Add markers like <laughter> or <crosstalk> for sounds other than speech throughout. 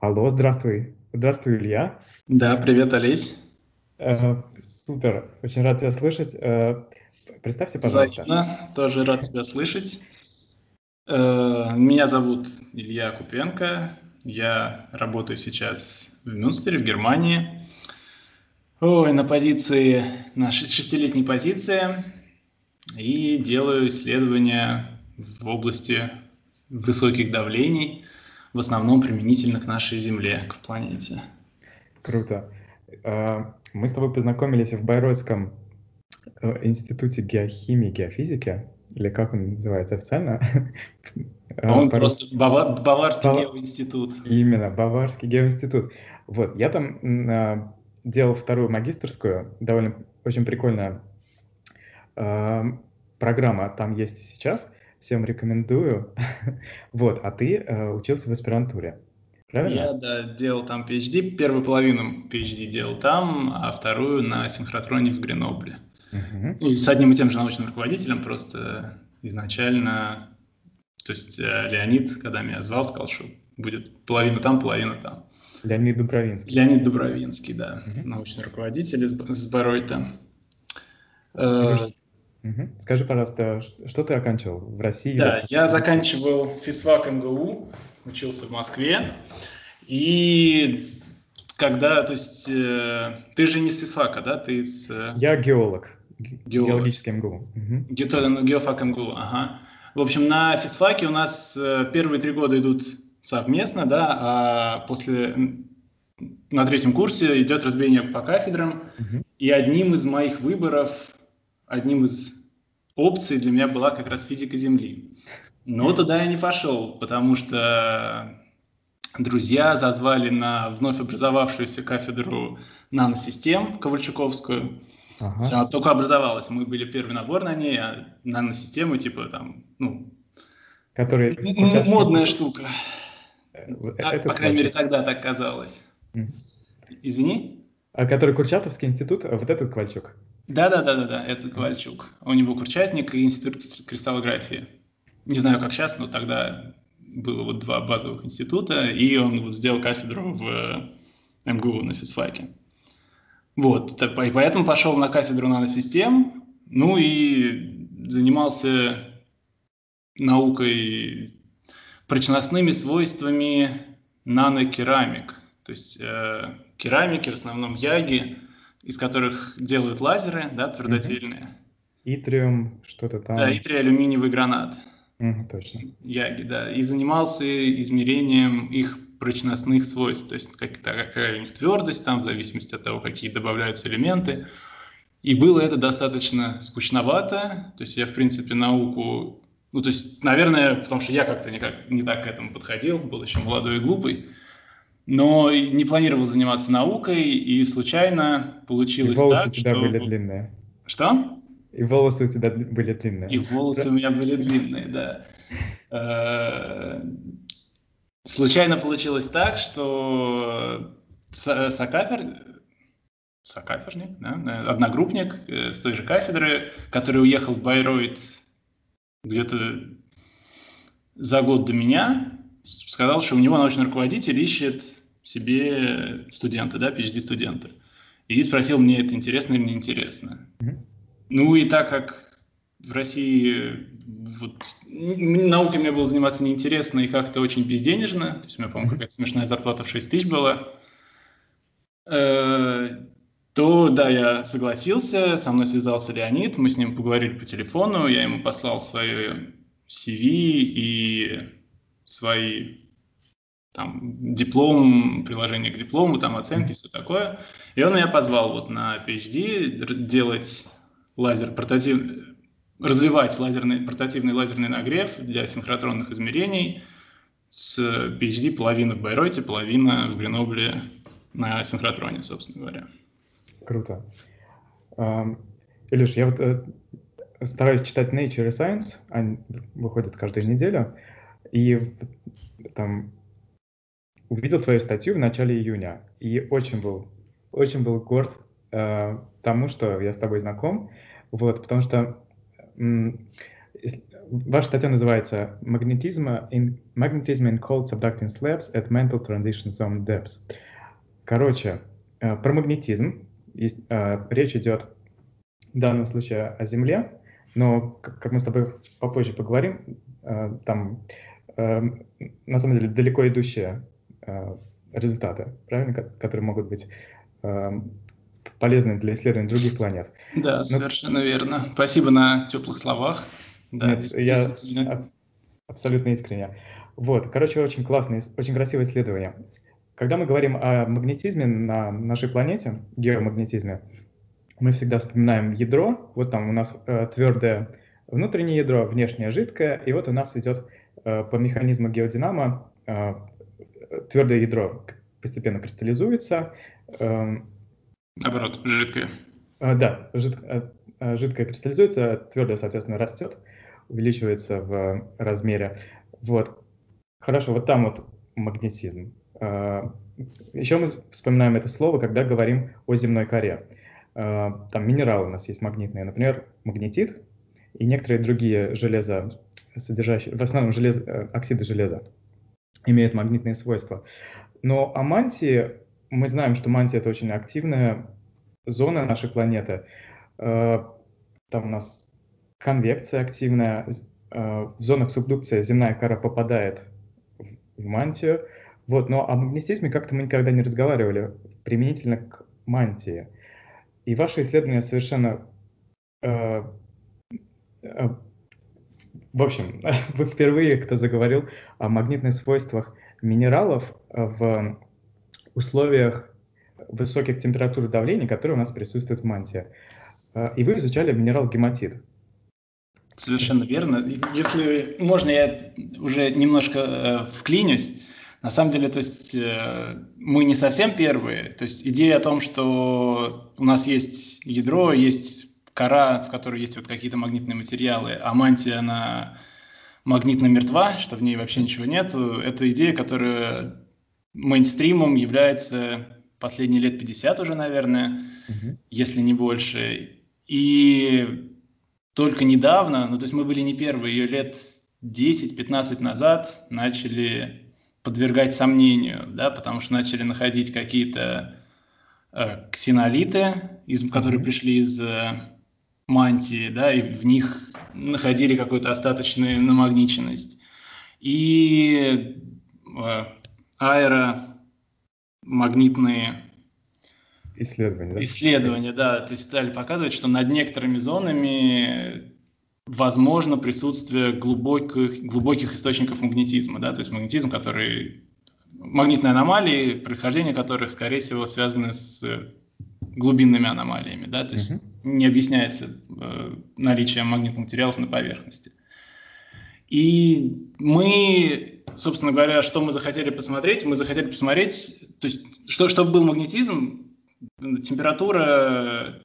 Алло, здравствуй. Здравствуй, Илья. Да, привет, Олесь. Э, супер, очень рад тебя слышать. Э, представься, пожалуйста. Взаимно, тоже рад тебя слышать. Э, меня зовут Илья Купенко. Я работаю сейчас в Мюнстере, в Германии. Ой, на позиции, на шестилетней позиции. И делаю исследования в области высоких давлений – в основном применительно к нашей Земле, к планете. Круто. А, мы с тобой познакомились в Байройском э, институте геохимии и геофизики, или как он называется официально? <laughs> А он Пар... просто Бава... Баварский Бав... геоинститут. Именно, Баварский геоинститут. Вот, я там а, делал вторую магистрскую, довольно очень прикольная а, программа там есть и сейчас всем рекомендую. <laughs> вот, а ты э, учился в аспирантуре, правильно? Я, да, делал там PhD, первую половину PhD делал там, а вторую на синхротроне в Гренобле. Uh-huh. И с одним и тем же научным руководителем, просто изначально, то есть э, Леонид, когда меня звал, сказал, что будет половина там, половина там. Леонид Дубровинский. Леонид Дубровинский, да, uh-huh. научный руководитель из, из Баройта. Угу. Скажи, пожалуйста, что ты оканчивал в России? Да, я заканчивал физфак МГУ, учился в Москве. И когда, то есть, э, ты же не с физфака, да? Ты с... Э... Я геолог. геолог. Геологический МГУ. Угу. Ге ну, геофак МГУ, ага. В общем, на физфаке у нас э, первые три года идут совместно, да, а после на третьем курсе идет разбиение по кафедрам, угу. и одним из моих выборов одним из опций для меня была как раз физика Земли. Но туда я не пошел, потому что друзья зазвали на вновь образовавшуюся кафедру наносистем Ковальчуковскую. Ага. Она только образовалась. Мы были первый набор на ней, а наносистемы, типа там, ну, Которые модная штука. Э, а, по крайней мере, тогда так казалось. Извини? А который Курчатовский институт, а вот этот Ковальчук. Да, да, да, да, да, это Ковальчук. У него Курчатник и Институт кристаллографии. Не знаю, как сейчас, но тогда было вот два базовых института, и он вот сделал кафедру в э, МГУ на физфаке. Вот, и поэтому пошел на кафедру наносистем, ну и занимался наукой прочностными свойствами нанокерамик. То есть э, керамики, в основном яги, из которых делают лазеры, да, твердотельные. Итриум, что-то там. Да, итрий алюминиевый гранат. Угу, точно. Яги, да. И занимался измерением их прочностных свойств, то есть как, какая у них твердость, там, в зависимости от того, какие добавляются элементы. И было это достаточно скучновато, то есть я, в принципе, науку, ну, то есть, наверное, потому что я как-то никак, не так к этому подходил, был еще молодой и глупый, но не планировал заниматься наукой, и случайно получилось и волосы так, у тебя что... были длинные. Что? И волосы у тебя были длинные. И волосы да? у меня были длинные, да. Э, случайно получилось так, что Сакафер, Сакаферник, да, одногруппник э, с той же кафедры, который уехал в Байройт где-то за год до меня, сказал, что у него научный руководитель ищет себе студента, да, PhD-студента. И спросил, мне это интересно или не интересно. Mm-hmm. Ну и так как в России вот, наукой мне было заниматься неинтересно и как-то очень безденежно, то есть у меня, по-моему, какая-то смешная зарплата в 6 тысяч была, э, то да, я согласился, со мной связался Леонид, мы с ним поговорили по телефону, я ему послал свое CV и свои там диплом, приложение к диплому, там оценки, все такое. И он меня позвал вот на PhD делать лазер портатив, развивать лазерный, портативный лазерный нагрев для синхротронных измерений с PhD половина в Байройте, половина в Гренобле на синхротроне, собственно говоря. Круто. Илюш, я вот э, стараюсь читать Nature и Science, они выходят каждую неделю, и там увидел твою статью в начале июня и очень был, очень был горд э, тому, что я с тобой знаком, вот, потому что ваша статья называется «Magnetism in, Magnetism in Cold Subducting Slabs at Mental Transition Zone Depths». Короче, э, про магнетизм. Есть, э, речь идет в данном случае о Земле, но, как мы с тобой попозже поговорим, э, там на самом деле далеко идущие результаты, правильно, которые могут быть полезны для исследования других планет. Да, Но... совершенно верно. Спасибо на теплых словах. Да, Нет, я абсолютно искренне. Вот, короче, очень классное, очень красивое исследование. Когда мы говорим о магнетизме на нашей планете, геомагнетизме, мы всегда вспоминаем ядро. Вот там у нас э, твердое внутреннее ядро, внешнее жидкое, и вот у нас идет э, по механизму геодинама э, твердое ядро постепенно кристаллизуется. Э, Наоборот, жидкое. Э, да, жид, э, э, жидкое кристаллизуется, твердое, соответственно, растет, увеличивается в размере. Вот. Хорошо, вот там вот магнетизм. Э, Еще мы вспоминаем это слово, когда говорим о земной коре. Э, там минералы у нас есть магнитные, например, магнетит и некоторые другие железа, содержащие, в основном желез, э, оксиды железа, имеют магнитные свойства. Но о мантии мы знаем, что мантия — это очень активная зона нашей планеты. Там у нас конвекция активная, в зонах субдукции земная кора попадает в мантию, вот, но о магнетизме как-то мы никогда не разговаривали применительно к мантии. И ваше исследование совершенно... Э, э, в общем, <laughs> вы впервые, кто заговорил о магнитных свойствах минералов в условиях высоких температур и давлений, которые у нас присутствуют в мантии. Э, и вы изучали минерал гематит. Совершенно верно. Если можно, я уже немножко э, вклинюсь. На самом деле, то есть э, мы не совсем первые. То есть идея о том, что у нас есть ядро, есть кора, в которой есть вот какие-то магнитные материалы, а мантия, она магнитно мертва, что в ней вообще ничего нет, это идея, которая мейнстримом является последние лет 50 уже, наверное, угу. если не больше. И только недавно, ну то есть мы были не первые, ее лет 10-15 назад начали подвергать сомнению, да, потому что начали находить какие-то э, ксенолиты, из, которые пришли из э, мантии, да, и в них находили какую-то остаточную намагниченность. И э, аэромагнитные исследования, да? исследования, да, то есть стали показывать, что над некоторыми зонами возможно присутствие глубоких, глубоких источников магнетизма, да, то есть магнетизм, который магнитные аномалии, происхождение которых, скорее всего, связаны с глубинными аномалиями, да, то есть uh-huh. не объясняется э, наличие магнитных материалов на поверхности. И мы, собственно говоря, что мы захотели посмотреть? Мы захотели посмотреть, то есть, что, чтобы был магнетизм, температура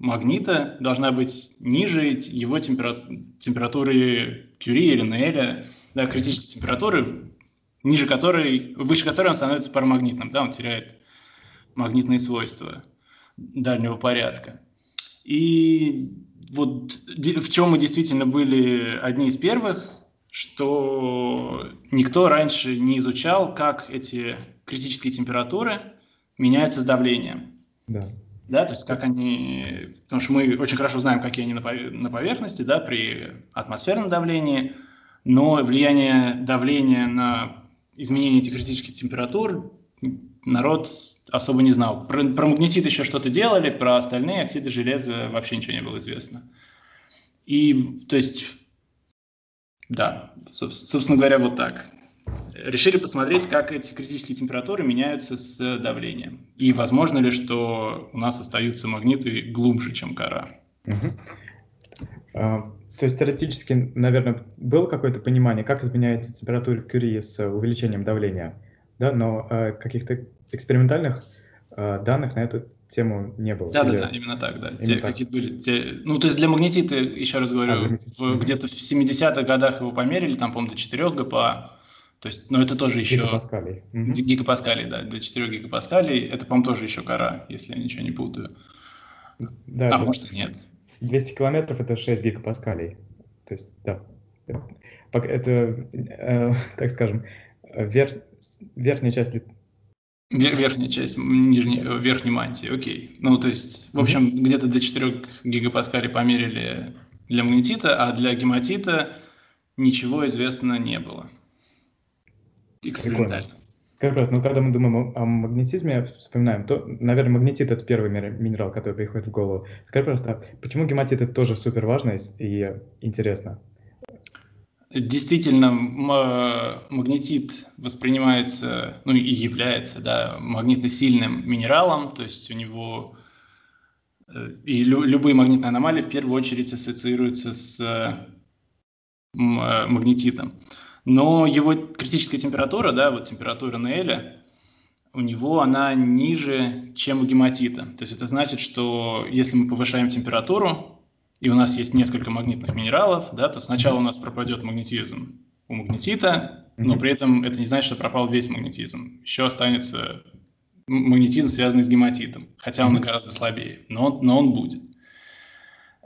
магнита должна быть ниже его температуры, температуры Кюри или Неэля, да, критической температуры, ниже которой, выше которой он становится парамагнитным, да, он теряет магнитные свойства дальнего порядка. И вот в чем мы действительно были одни из первых, что никто раньше не изучал, как эти критические температуры меняются с давлением. Да да, то есть как они, потому что мы очень хорошо знаем, какие они на поверхности, да, при атмосферном давлении, но влияние давления на изменение этих критических температур народ особо не знал. Про, про магнетит еще что-то делали, про остальные оксиды железа вообще ничего не было известно. И, то есть, да, собственно говоря, вот так решили посмотреть, как эти критические температуры меняются с давлением. И возможно ли, что у нас остаются магниты глубже, чем кора. Угу. А, то есть теоретически, наверное, было какое-то понимание, как изменяется температура Кюри с увеличением давления, да, но а, каких-то экспериментальных а, данных на эту тему не было. Да, Или... да, да, именно так, да. Именно те, так. Какие были, те... Ну, то есть для магнетита, еще раз говорю, а, в, где-то в 70-х годах его померили, там, по-моему, до 4 ГПА, То есть, ну, это тоже еще... Гигапаскалей. Угу. Гигапаскалей, да, до 4 гигапаскалей. Это, по-моему, тоже еще кора, если я ничего не путаю. Да, а может и нет. 200 километров – это 6 гигапаскалей. То есть, да, это, э, <laughs> так скажем, вер, верхняя часть Вер, верхняя часть нижней, верхней мантии, окей. Ну, то есть, в общем, mm-hmm. где-то до 4 гигапаскалей померили для магнетита, а для гематита ничего известно не было. Экспериментально. Как раз, ну, когда мы думаем о, о магнетизме, вспоминаем, то, наверное, магнетит – это первый минерал, который приходит в голову. Скажи просто, почему гематит – это тоже супер важно и интересно? Действительно, магнетит воспринимается, ну и является, да, магнитосильным минералом, то есть у него э, и лю, любые магнитные аномалии в первую очередь ассоциируются с э, магнетитом. Но его критическая температура, да, вот температура Неэля, у него она ниже, чем у гематита. То есть это значит, что если мы повышаем температуру, и у нас есть несколько магнитных минералов, да, то сначала у нас пропадет магнетизм у магнетита, но при этом это не значит, что пропал весь магнетизм. Еще останется магнетизм, связанный с гематитом, хотя он гораздо слабее, но, но он будет.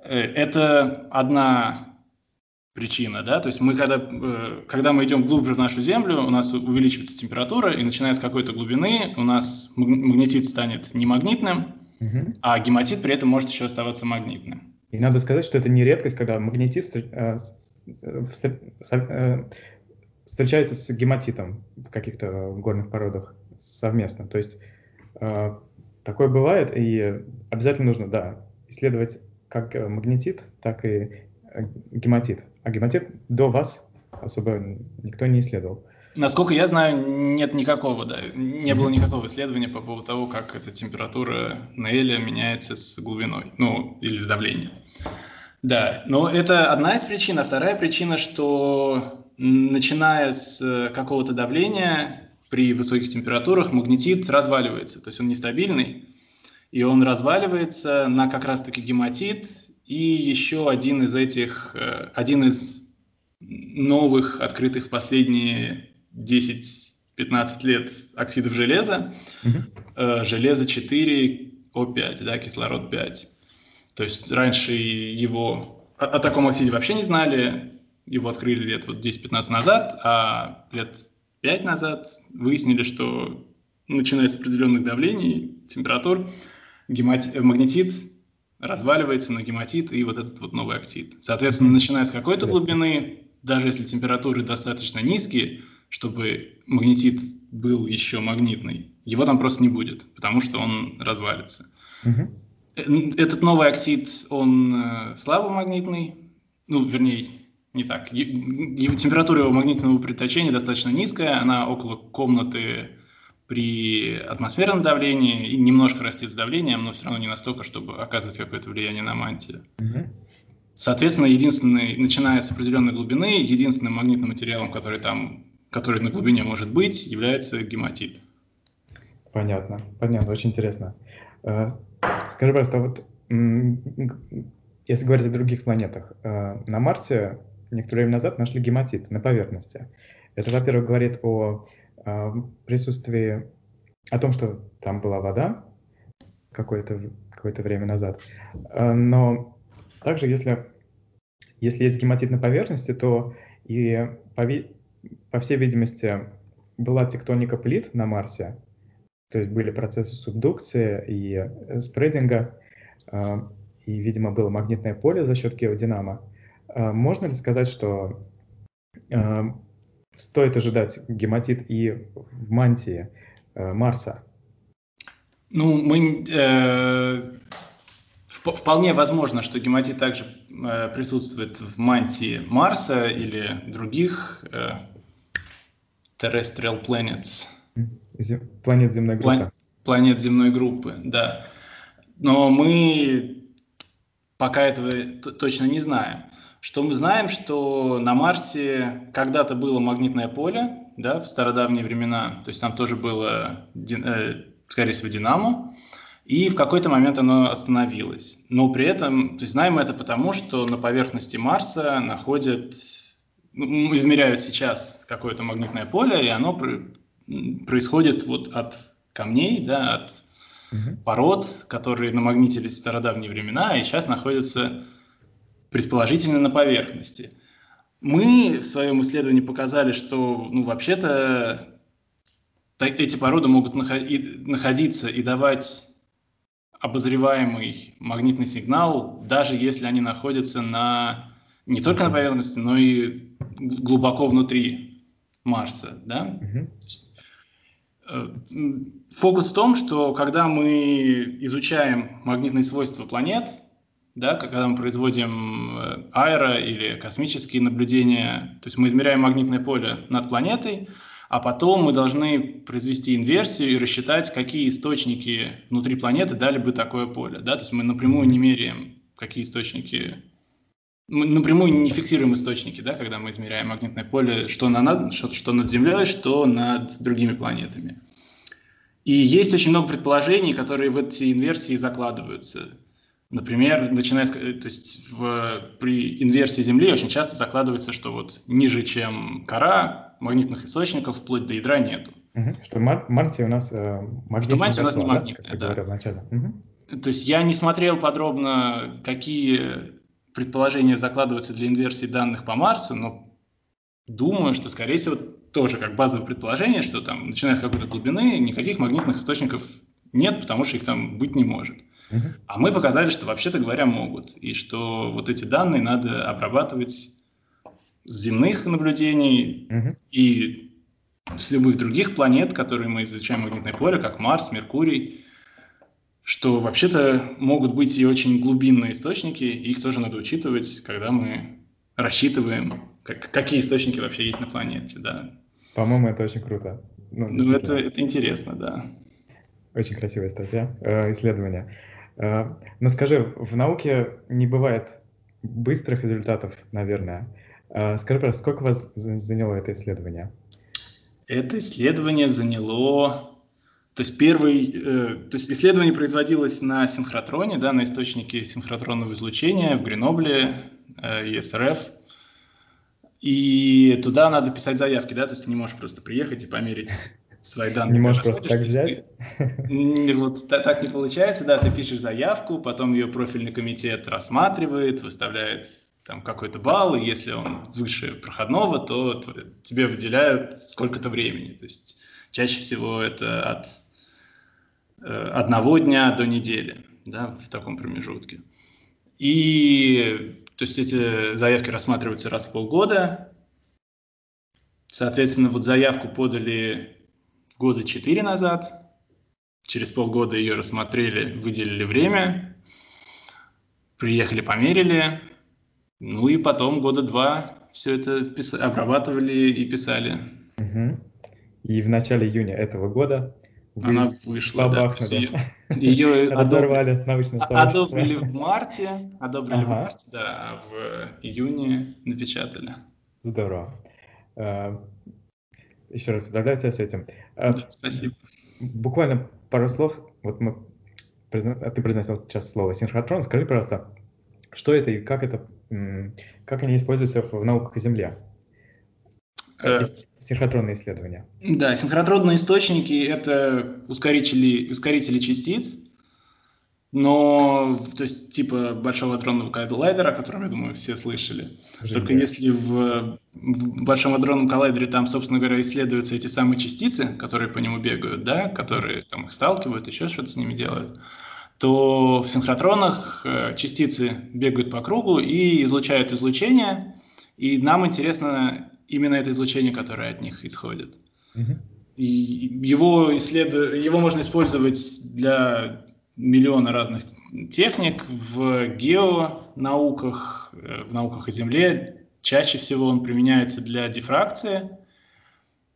Э, это одна причина, да, то есть мы когда, э, когда мы идем глубже в нашу Землю, у нас увеличивается температура, и начиная с какой-то глубины у нас магнетит станет немагнитным, угу. а гематит при этом может еще оставаться магнитным. И надо сказать, что это не редкость, когда магнетит э, э, встречается с гематитом в каких-то горных породах совместно. То есть такое бывает, и обязательно нужно, да, исследовать как магнетит, так и гематит. А гематит до вас особо никто не исследовал. Насколько я знаю, нет никакого, да, не было никакого исследования по поводу того, как эта температура на Эле меняется с глубиной, ну, или с давлением. Да, но это одна из причин. А вторая причина, что начиная с какого-то давления при высоких температурах магнетит разваливается, то есть он нестабильный, и он разваливается на как раз-таки гематит, и еще один из этих, э, один из новых, открытых в последние 10-15 лет оксидов железа, угу. железо 4, О5, да, кислород 5. То есть раньше его о, о таком оксиде вообще не знали, его открыли лет вот 10-15 назад, а лет 5 назад выяснили, что начиная с определенных давлений, температур, гемати... магнетит разваливается на гематит и вот этот вот новый оксид. Соответственно, начиная с какой-то глубины, даже если температуры достаточно низкие, чтобы магнетит был еще магнитный, его там просто не будет, потому что он развалится. Угу. Этот новый оксид, он э, слабомагнитный, ну, вернее, не так. Температура его магнитного приточения достаточно низкая, она около комнаты при атмосферном давлении, и немножко растет с давлением, но все равно не настолько, чтобы оказывать какое-то влияние на мантию. Угу. Соответственно, единственный, начиная с определенной глубины, единственным магнитным материалом, который там, который на глубине может быть, является гематит. Понятно, понятно, очень интересно. Э, скажи, пожалуйста, вот если говорить о других планетах, э, на Марсе некоторое время назад нашли гематит на поверхности. Это, во-первых, говорит о э, присутствии, о том, что там была вода какое-то какое время назад. Но также, если, если есть гематит на поверхности, то и, по, по всей видимости, была тектоника плит на Марсе, то есть были процессы субдукции и э, спрединга, а, и, видимо, было магнитное поле за счет геодинама. А, можно ли сказать, что а, стоит ожидать гематит и в мантии э, Марса? Ну, мы э, вполне возможно, что гематит также э, присутствует в мантии Марса или других э, terrestrial planets. Планет земной группы. План, планет земной группы, да. Но мы пока этого точно не знаем. Что мы знаем, что на Марсе когда-то было магнитное поле, да, в стародавние времена, то есть там тоже было, э, скорее всего, динамо, и в какой-то момент оно остановилось. Но при этом, то есть знаем это потому, что на поверхности Марса находят измеряют сейчас какое-то магнитное поле, и оно происходит вот от камней, да, от угу. пород, которые намагнитились в стародавние времена и сейчас находятся предположительно на поверхности. Мы в своем исследовании показали, что ну, вообще-то эти породы могут находиться и давать обозреваемый магнитный сигнал, даже если они находятся на не только на поверхности, но и глубоко внутри Марса. Да? Э, фокус в том, что когда мы изучаем магнитные свойства планет, да, когда мы производим э, аэро или космические наблюдения, то есть мы измеряем магнитное поле над планетой, а потом мы должны произвести инверсию и рассчитать, какие источники внутри планеты дали бы такое поле. Да? То есть мы напрямую не меряем, какие источники мы напрямую не фиксируем источники, да, когда мы измеряем магнитное поле, что, на, что, что над Землей, что над другими планетами. И есть очень много предположений, которые в эти инверсии закладываются. Например, начиная, то есть в, при инверсии Земли очень часто закладывается, что вот ниже, чем кора, магнитных источников вплоть до ядра нету. Угу. Что Мар- Мартия у нас э, магнитная. Что Мартия у нас не магнитная, да. да. Вначале. Угу. То есть я не смотрел подробно, какие предположения закладываются для инверсии данных по Марсу, но думаю, что, скорее всего, тоже как базовое предположение, что там, начиная с какой-то глубины, никаких магнитных источников нет, потому что их там быть не может. А мы показали, что вообще-то говоря могут, и что вот эти данные надо обрабатывать с земных наблюдений и с любых других планет, которые мы изучаем магнитное поле, как Марс, Меркурий, что вообще-то могут быть и очень глубинные источники, и их тоже надо учитывать, когда мы рассчитываем, как, какие источники вообще есть на планете, да. По-моему, это очень круто. Ну, ну это, это интересно, да. Очень красивая статья, э, исследование. Э, но скажи, в науке не бывает быстрых результатов, наверное. Э, скажи, пожалуйста, сколько вас заняло это исследование? Это исследование заняло то есть первый, э, то есть исследование производилось на синхротроне, да, на источнике синхротронного излучения в Гренобле, ESRF. И туда надо писать заявки, да, то есть ты не можешь просто приехать и померить свои данные. Не можешь просто так взять? Вот так не получается, да, ты пишешь заявку, потом ее профильный комитет рассматривает, выставляет там какой-то балл, и если он выше проходного, то тебе выделяют сколько-то времени. То есть чаще всего это от Э, одного дня до недели, да, в таком промежутке. И то есть эти заявки рассматриваются раз в полгода. Соответственно, вот заявку подали года четыре назад. Через полгода ее рассмотрели, выделили время, приехали, померили. Ну и потом года два все это пис... обрабатывали и писали. Угу. И в начале июня этого года она вышла, да. Ее, ее <laughs> разорвали научное сообщество. Одобрили в марте, одобрили ага. в марте, да, а в июне напечатали. Здорово. А, еще раз поздравляю тебя с этим. А, да, спасибо. Буквально пару слов. Вот мы ты произносил сейчас слово синхротрон. Скажи, пожалуйста, что это и как это, как они используются в науках о Земле? Э, синхротронные исследования. Да, синхротронные источники — это ускорители, ускорители частиц, но, то есть, типа Большого адронного коллайдера, о котором, я думаю, все слышали. Жизнь, Только если в, в Большом адронном коллайдере там, собственно говоря, исследуются эти самые частицы, которые по нему бегают, да, которые там их сталкивают, еще что-то с ними делают, то в синхротронах э, частицы бегают по кругу и излучают излучение, и нам интересно именно это излучение, которое от них исходит. Mm-hmm. И его, исследу... его можно использовать для миллиона разных техник в геонауках, э, в науках о Земле. Чаще всего он применяется для дифракции,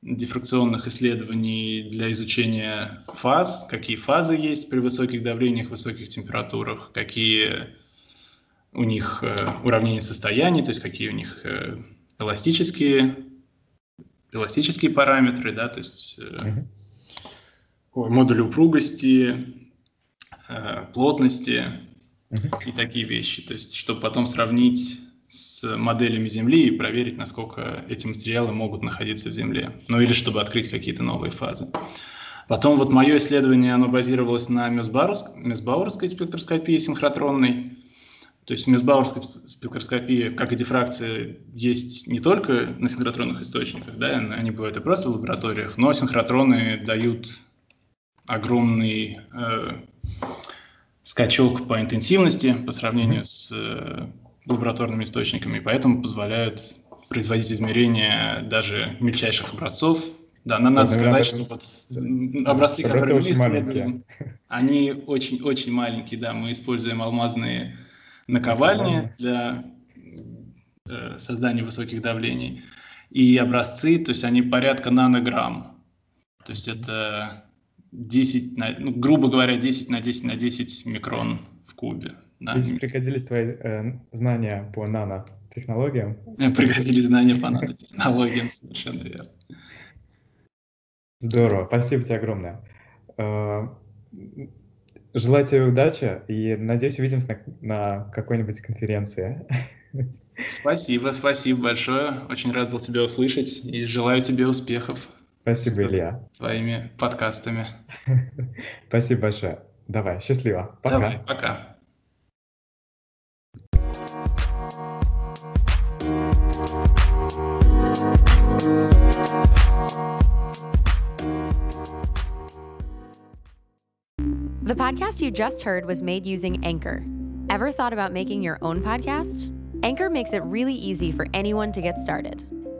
дифракционных исследований для изучения фаз, какие фазы есть при высоких давлениях, высоких температурах, какие у них э, уравнения состояний, то есть какие у них э, эластические, эластические параметры, да, то есть э, модули упругости, плотности uh-huh. и такие вещи. То есть, чтобы потом сравнить с моделями Земли и проверить, насколько эти материалы могут находиться в Земле. Ну или чтобы открыть какие-то новые фазы. Потом вот мое исследование, оно базировалось на Месбауэрской спектроскопии синхротронной. То есть в Месбауэрской спектроскопии, как и дифракция, есть не только на синхротронных источниках, да, они бывают и просто в лабораториях, но синхротроны дают огромный э, скачок по интенсивности по сравнению с э, лабораторными источниками, поэтому позволяют производить измерения даже мельчайших образцов. Да, нам надо сказать, что вот образцы, которые мы исследуем, они очень-очень маленькие, да, мы используем алмазные наковальни для э, создания высоких давлений. И образцы, то есть они порядка нанограмм. То есть это 10 на, ну, грубо говоря, 10 на 10 на 10 микрон в кубе. Да. Пригодились твои э, знания по нанотехнологиям. Пригодились знания по нанотехнологиям, совершенно верно. Здорово, спасибо тебе огромное. Э, желаю тебе удачи и надеюсь увидимся на, на какой-нибудь конференции. Спасибо, спасибо большое. Очень рад был тебя услышать и желаю тебе успехов. Спасибо, Илья. Твоими подкастами. <laughs> Спасибо большое. Давай, счастливо. Пока. Давай, пока. The podcast you just heard was made using Anchor. Ever thought about making your own podcast? Anchor makes it really easy for anyone to get started.